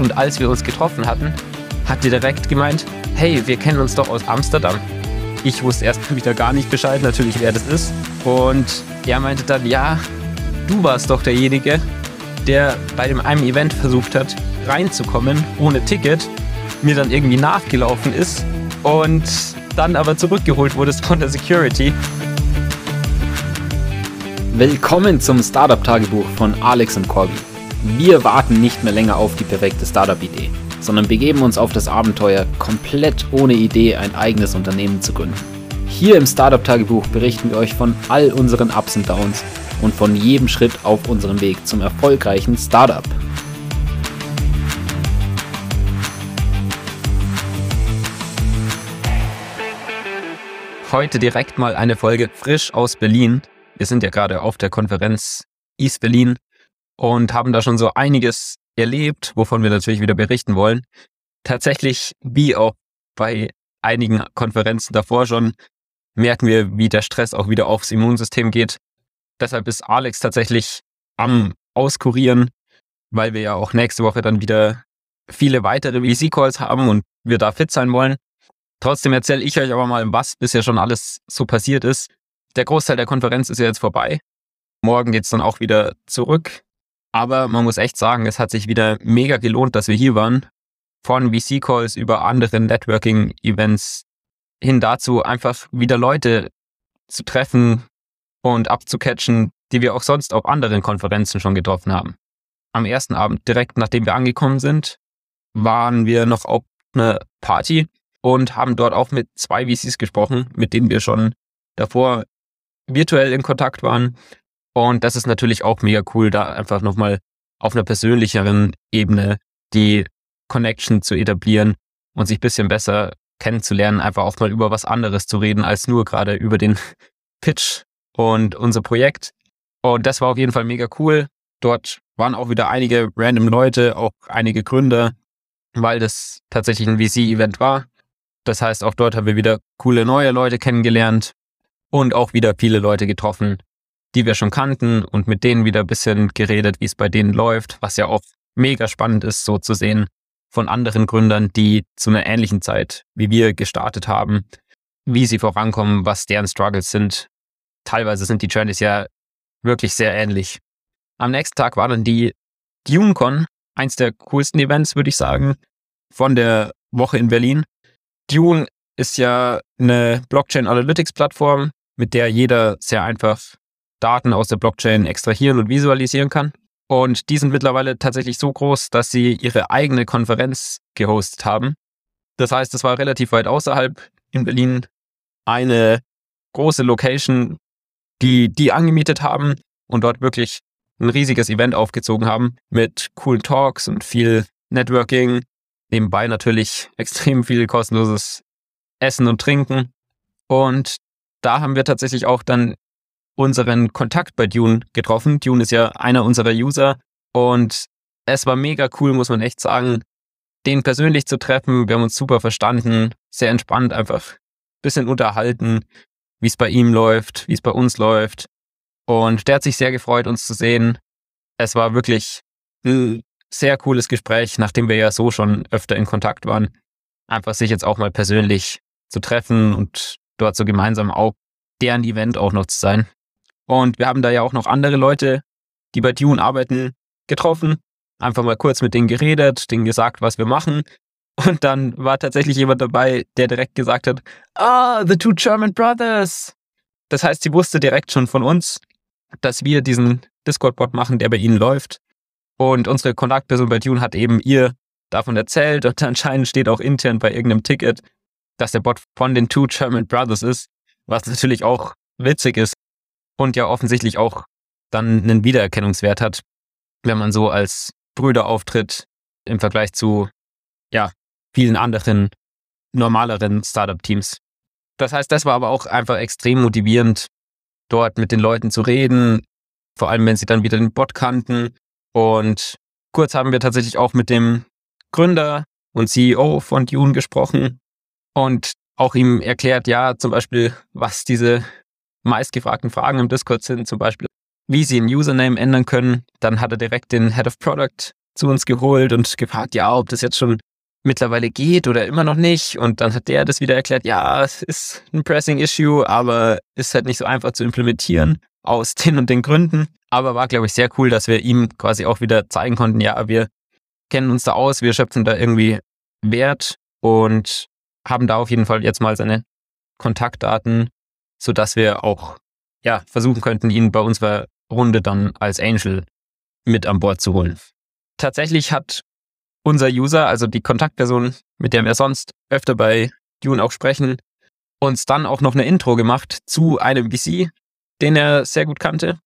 Und als wir uns getroffen hatten, hat die direkt gemeint, hey, wir kennen uns doch aus Amsterdam. Ich wusste erst wieder gar nicht Bescheid, natürlich, wer das ist. Und er meinte dann, ja, du warst doch derjenige, der bei dem einem Event versucht hat, reinzukommen ohne Ticket, mir dann irgendwie nachgelaufen ist und dann aber zurückgeholt wurdest von der Security. Willkommen zum Startup-Tagebuch von Alex und Corby. Wir warten nicht mehr länger auf die perfekte Startup-Idee, sondern begeben uns auf das Abenteuer, komplett ohne Idee ein eigenes Unternehmen zu gründen. Hier im Startup-Tagebuch berichten wir euch von all unseren Ups und Downs und von jedem Schritt auf unserem Weg zum erfolgreichen Startup. Heute direkt mal eine Folge frisch aus Berlin. Wir sind ja gerade auf der Konferenz East Berlin und haben da schon so einiges erlebt, wovon wir natürlich wieder berichten wollen. Tatsächlich, wie auch bei einigen Konferenzen davor schon, merken wir, wie der Stress auch wieder aufs Immunsystem geht. Deshalb ist Alex tatsächlich am Auskurieren, weil wir ja auch nächste Woche dann wieder viele weitere VC-Calls haben und wir da fit sein wollen. Trotzdem erzähle ich euch aber mal, was bisher schon alles so passiert ist. Der Großteil der Konferenz ist ja jetzt vorbei. Morgen geht es dann auch wieder zurück. Aber man muss echt sagen, es hat sich wieder mega gelohnt, dass wir hier waren. Von VC-Calls über andere Networking-Events hin dazu, einfach wieder Leute zu treffen und abzucatchen, die wir auch sonst auf anderen Konferenzen schon getroffen haben. Am ersten Abend, direkt nachdem wir angekommen sind, waren wir noch auf einer Party und haben dort auch mit zwei VCs gesprochen, mit denen wir schon davor virtuell in Kontakt waren. Und das ist natürlich auch mega cool, da einfach nochmal auf einer persönlicheren Ebene die Connection zu etablieren und sich bisschen besser kennenzulernen, einfach auch mal über was anderes zu reden, als nur gerade über den Pitch und unser Projekt. Und das war auf jeden Fall mega cool. Dort waren auch wieder einige random Leute, auch einige Gründer, weil das tatsächlich ein VC-Event war. Das heißt, auch dort haben wir wieder coole neue Leute kennengelernt und auch wieder viele Leute getroffen, die wir schon kannten und mit denen wieder ein bisschen geredet, wie es bei denen läuft, was ja auch mega spannend ist, so zu sehen von anderen Gründern, die zu einer ähnlichen Zeit wie wir gestartet haben, wie sie vorankommen, was deren Struggles sind. Teilweise sind die Journeys ja wirklich sehr ähnlich. Am nächsten Tag war dann die DuneCon, eins der coolsten Events, würde ich sagen, von der Woche in Berlin. Dune ist ja eine Blockchain Analytics Plattform, mit der jeder sehr einfach Daten aus der Blockchain extrahieren und visualisieren kann. Und die sind mittlerweile tatsächlich so groß, dass sie ihre eigene Konferenz gehostet haben. Das heißt, es war relativ weit außerhalb in Berlin eine große Location, die die angemietet haben und dort wirklich ein riesiges Event aufgezogen haben mit coolen Talks und viel Networking, Nebenbei natürlich extrem viel kostenloses Essen und Trinken. Und da haben wir tatsächlich auch dann unseren Kontakt bei Dune getroffen. Dune ist ja einer unserer User und es war mega cool, muss man echt sagen, den persönlich zu treffen. Wir haben uns super verstanden, sehr entspannt, einfach ein bisschen unterhalten, wie es bei ihm läuft, wie es bei uns läuft. Und der hat sich sehr gefreut, uns zu sehen. Es war wirklich sehr cooles Gespräch, nachdem wir ja so schon öfter in Kontakt waren. Einfach sich jetzt auch mal persönlich zu treffen und dort so gemeinsam auch deren Event auch noch zu sein. Und wir haben da ja auch noch andere Leute, die bei Dune arbeiten, getroffen. Einfach mal kurz mit denen geredet, denen gesagt, was wir machen. Und dann war tatsächlich jemand dabei, der direkt gesagt hat, ah, the two German brothers. Das heißt, sie wusste direkt schon von uns, dass wir diesen Discord-Bot machen, der bei ihnen läuft. Und unsere Kontaktperson bei Dune hat eben ihr davon erzählt und anscheinend steht auch intern bei irgendeinem Ticket, dass der Bot von den Two German Brothers ist, was natürlich auch witzig ist und ja offensichtlich auch dann einen Wiedererkennungswert hat, wenn man so als Brüder auftritt im Vergleich zu, ja, vielen anderen normaleren Startup-Teams. Das heißt, das war aber auch einfach extrem motivierend, dort mit den Leuten zu reden, vor allem wenn sie dann wieder den Bot kannten und kurz haben wir tatsächlich auch mit dem Gründer und CEO von Dune gesprochen und auch ihm erklärt, ja, zum Beispiel, was diese meistgefragten Fragen im Discord sind, zum Beispiel, wie sie ein Username ändern können. Dann hat er direkt den Head of Product zu uns geholt und gefragt, ja, ob das jetzt schon mittlerweile geht oder immer noch nicht. Und dann hat der das wieder erklärt, ja, es ist ein Pressing Issue, aber ist halt nicht so einfach zu implementieren aus den und den Gründen. Aber war, glaube ich, sehr cool, dass wir ihm quasi auch wieder zeigen konnten, ja, wir kennen uns da aus, wir schöpfen da irgendwie Wert und haben da auf jeden Fall jetzt mal seine Kontaktdaten, sodass wir auch ja, versuchen könnten, ihn bei unserer Runde dann als Angel mit an Bord zu holen. Tatsächlich hat unser User, also die Kontaktperson, mit der wir sonst öfter bei Dune auch sprechen, uns dann auch noch eine Intro gemacht zu einem VC, den er sehr gut kannte.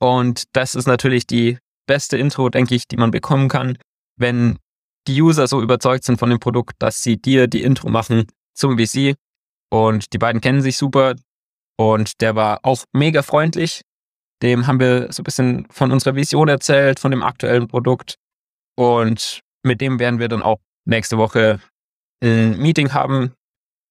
Und das ist natürlich die beste Intro, denke ich, die man bekommen kann, wenn die User so überzeugt sind von dem Produkt, dass sie dir die Intro machen zum VC. Und die beiden kennen sich super. Und der war auch mega freundlich. Dem haben wir so ein bisschen von unserer Vision erzählt, von dem aktuellen Produkt. Und mit dem werden wir dann auch nächste Woche ein Meeting haben,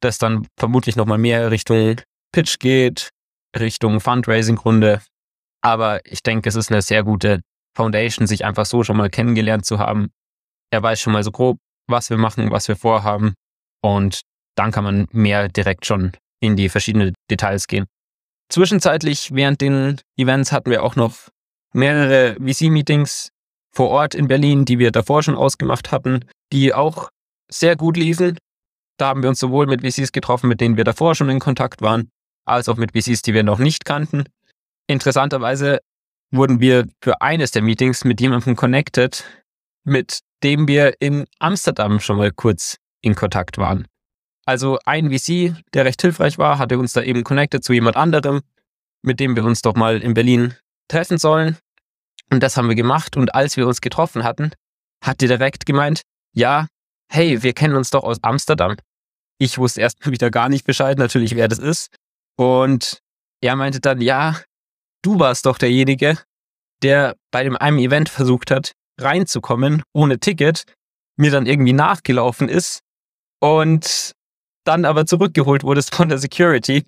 das dann vermutlich nochmal mehr Richtung Pitch geht, Richtung Fundraising-Runde. Aber ich denke, es ist eine sehr gute Foundation, sich einfach so schon mal kennengelernt zu haben. Er weiß schon mal so grob, was wir machen, was wir vorhaben. Und dann kann man mehr direkt schon in die verschiedenen Details gehen. Zwischenzeitlich während den Events hatten wir auch noch mehrere VC-Meetings vor Ort in Berlin, die wir davor schon ausgemacht hatten, die auch sehr gut liefen. Da haben wir uns sowohl mit VCs getroffen, mit denen wir davor schon in Kontakt waren, als auch mit VCs, die wir noch nicht kannten. Interessanterweise wurden wir für eines der Meetings mit jemandem connected, mit dem wir in Amsterdam schon mal kurz in Kontakt waren. Also ein VC, der recht hilfreich war, hatte uns da eben connected zu jemand anderem, mit dem wir uns doch mal in Berlin treffen sollen. Und das haben wir gemacht. Und als wir uns getroffen hatten, hat die direkt gemeint, ja, hey, wir kennen uns doch aus Amsterdam. Ich wusste erst wieder gar nicht Bescheid, natürlich, wer das ist. Und er meinte dann, ja, du warst doch derjenige, der bei dem einem Event versucht hat, reinzukommen, ohne Ticket, mir dann irgendwie nachgelaufen ist und dann aber zurückgeholt wurdest von der Security.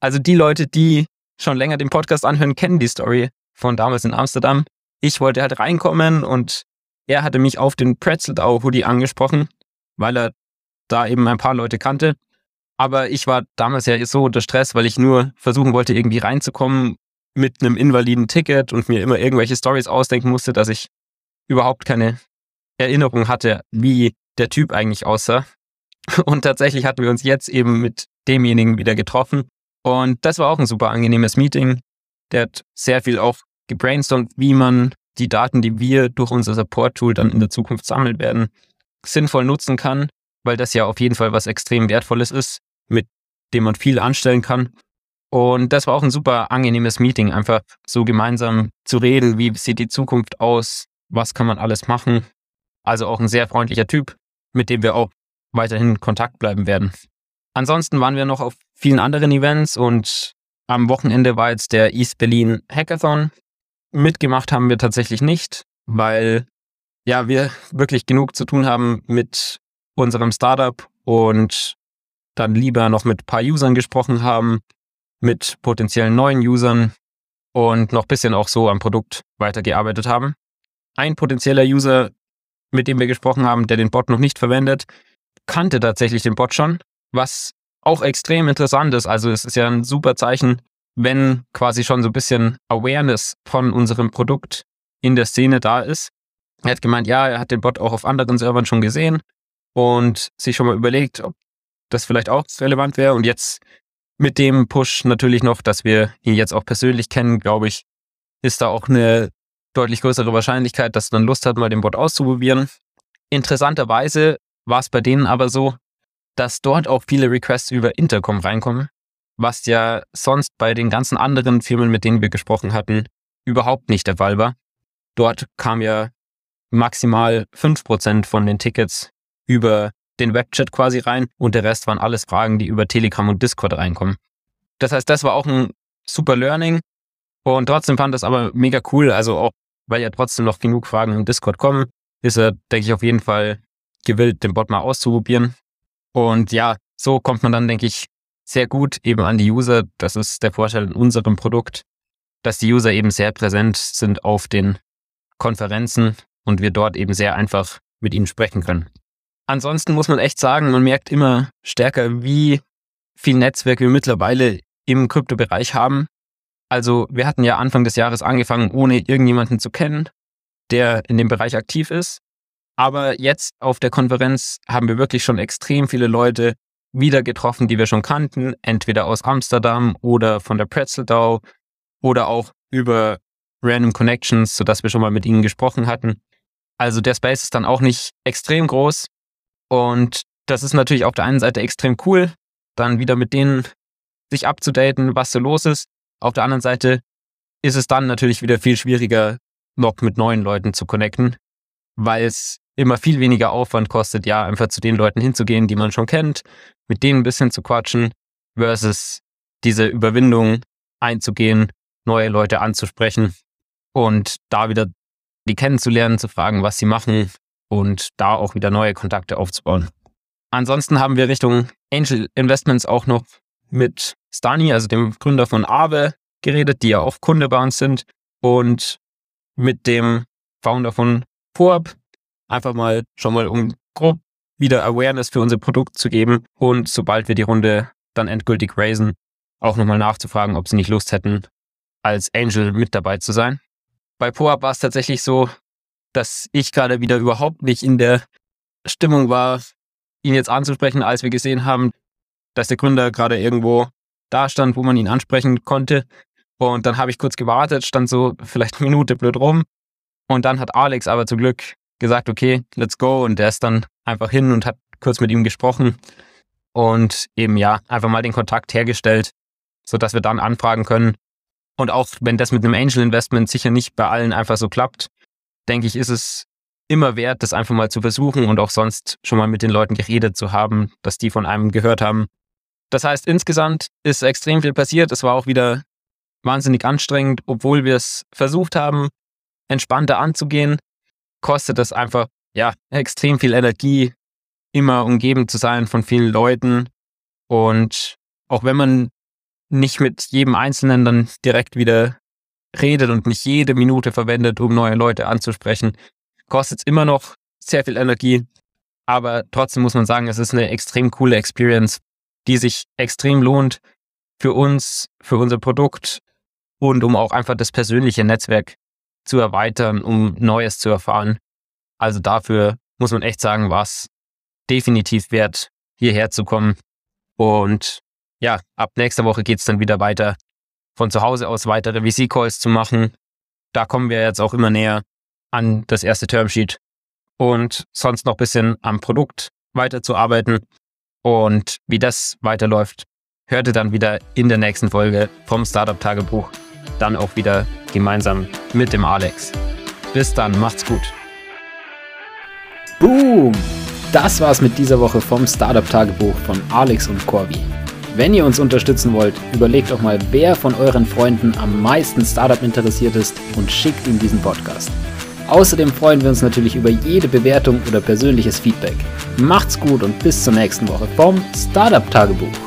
Also die Leute, die schon länger den Podcast anhören, kennen die Story von damals in Amsterdam. Ich wollte halt reinkommen und er hatte mich auf den Pretzeldau Hoodie angesprochen, weil er da eben ein paar Leute kannte. Aber ich war damals ja so unter Stress, weil ich nur versuchen wollte, irgendwie reinzukommen mit einem invaliden Ticket und mir immer irgendwelche Stories ausdenken musste, dass ich überhaupt keine Erinnerung hatte, wie der Typ eigentlich aussah. Und tatsächlich hatten wir uns jetzt eben mit demjenigen wieder getroffen. Und das war auch ein super angenehmes Meeting. Der hat sehr viel auch gebrainstormt, wie man die Daten, die wir durch unser Support-Tool dann in der Zukunft sammeln werden, sinnvoll nutzen kann, weil das ja auf jeden Fall was extrem Wertvolles ist, mit dem man viel anstellen kann. Und das war auch ein super angenehmes Meeting, einfach so gemeinsam zu reden, wie sieht die Zukunft aus, was kann man alles machen. Also auch ein sehr freundlicher Typ, mit dem wir auch weiterhin in Kontakt bleiben werden. Ansonsten waren wir noch auf vielen anderen Events und am Wochenende war jetzt der East Berlin Hackathon. Mitgemacht haben wir tatsächlich nicht, weil ja, wir wirklich genug zu tun haben mit unserem Startup und dann lieber noch mit ein paar Usern gesprochen haben, mit potenziellen neuen Usern und noch ein bisschen auch so am Produkt weitergearbeitet haben. Ein potenzieller User, mit dem wir gesprochen haben, der den Bot noch nicht verwendet, kannte tatsächlich den Bot schon, was auch extrem interessant ist. Also es ist ja ein super Zeichen, wenn quasi schon so ein bisschen Awareness von unserem Produkt in der Szene da ist. Er hat gemeint, ja, er hat den Bot auch auf anderen Servern schon gesehen und sich schon mal überlegt, ob das vielleicht auch relevant wäre. Und jetzt mit dem Push natürlich noch, dass wir ihn jetzt auch persönlich kennen, glaube ich, ist da auch eine deutlich größere Wahrscheinlichkeit, dass dann Lust hat, mal den Bot auszuprobieren. Interessanterweise war es bei denen aber so, dass dort auch viele Requests über Intercom reinkommen, was ja sonst bei den ganzen anderen Firmen, mit denen wir gesprochen hatten, überhaupt nicht der Fall war. Dort kam ja maximal 5% von den Tickets über den Webchat quasi rein und der Rest waren alles Fragen, die über Telegram und Discord reinkommen. Das heißt, das war auch ein super Learning und trotzdem fand das aber mega cool, also auch weil ja trotzdem noch genug Fragen im Discord kommen, ist er, denke ich, auf jeden Fall gewillt, den Bot mal auszuprobieren. Und ja, so kommt man dann, denke ich, sehr gut eben an die User. Das ist der Vorteil in unserem Produkt, dass die User eben sehr präsent sind auf den Konferenzen und wir dort eben sehr einfach mit ihnen sprechen können. Ansonsten muss man echt sagen, man merkt immer stärker, wie viel Netzwerk wir mittlerweile im Kryptobereich haben. Also wir hatten ja Anfang des Jahres angefangen, ohne irgendjemanden zu kennen, der in dem Bereich aktiv ist. Aber jetzt auf der Konferenz haben wir wirklich schon extrem viele Leute wieder getroffen, die wir schon kannten, entweder aus Amsterdam oder von der Pretzeldau oder auch über Random Connections, sodass wir schon mal mit ihnen gesprochen hatten. Also der Space ist dann auch nicht extrem groß und das ist natürlich auf der einen Seite extrem cool, dann wieder mit denen sich abzudaten, was so los ist. Auf der anderen Seite ist es dann natürlich wieder viel schwieriger, noch mit neuen Leuten zu connecten, weil es immer viel weniger Aufwand kostet, ja, einfach zu den Leuten hinzugehen, die man schon kennt, mit denen ein bisschen zu quatschen, versus diese Überwindung einzugehen, neue Leute anzusprechen und da wieder die kennenzulernen, zu fragen, was sie machen und da auch wieder neue Kontakte aufzubauen. Ansonsten haben wir Richtung Angel Investments auch noch mit Stani, also dem Gründer von Aave, geredet, die ja auch Kunde bei uns sind und mit dem Founder von Poab. Einfach mal schon mal um grob wieder Awareness für unser Produkt zu geben und sobald wir die Runde dann endgültig raisen, auch nochmal nachzufragen, ob sie nicht Lust hätten, als Angel mit dabei zu sein. Bei Poab war es tatsächlich so, dass ich gerade wieder überhaupt nicht in der Stimmung war, ihn jetzt anzusprechen, als wir gesehen haben, dass der Gründer gerade irgendwo da stand, wo man ihn ansprechen konnte. Und dann habe ich kurz gewartet, stand so vielleicht eine Minute blöd rum. Und dann hat Alex aber zum Glück gesagt, okay, let's go. Und der ist dann einfach hin und hat kurz mit ihm gesprochen und eben ja, einfach mal den Kontakt hergestellt, sodass wir dann anfragen können. Und auch wenn das mit einem Angel Investment sicher nicht bei allen einfach so klappt, denke ich, ist es immer wert, das einfach mal zu versuchen und auch sonst schon mal mit den Leuten geredet zu haben, dass die von einem gehört haben. Das heißt, insgesamt ist extrem viel passiert. Es war auch wieder wahnsinnig anstrengend, obwohl wir es versucht haben, entspannter anzugehen, kostet es einfach ja extrem viel Energie, immer umgeben zu sein von vielen Leuten und auch wenn man nicht mit jedem Einzelnen dann direkt wieder redet und nicht jede Minute verwendet, um neue Leute anzusprechen, kostet es immer noch sehr viel Energie. Aber trotzdem muss man sagen, es ist eine extrem coole Experience, die sich extrem lohnt für uns, für unser Produkt und um auch einfach das persönliche Netzwerk zu erweitern, um Neues zu erfahren. Also dafür muss man echt sagen, war es definitiv wert, hierher zu kommen. Und ja, ab nächster Woche geht es dann wieder weiter von zu Hause aus weitere VC-Calls zu machen. Da kommen wir jetzt auch immer näher an das erste Termsheet und sonst noch ein bisschen am Produkt weiterzuarbeiten. Und wie das weiterläuft, hört ihr dann wieder in der nächsten Folge vom Startup-Tagebuch. Dann auch wieder gemeinsam mit dem Alex. Bis dann, macht's gut. Boom! Das war's mit dieser Woche vom Startup-Tagebuch von Alex und Corby. Wenn ihr uns unterstützen wollt, überlegt doch mal, wer von euren Freunden am meisten Startup interessiert ist und schickt ihm diesen Podcast. Außerdem freuen wir uns natürlich über jede Bewertung oder persönliches Feedback. Macht's gut und bis zur nächsten Woche vom Startup Tagebuch.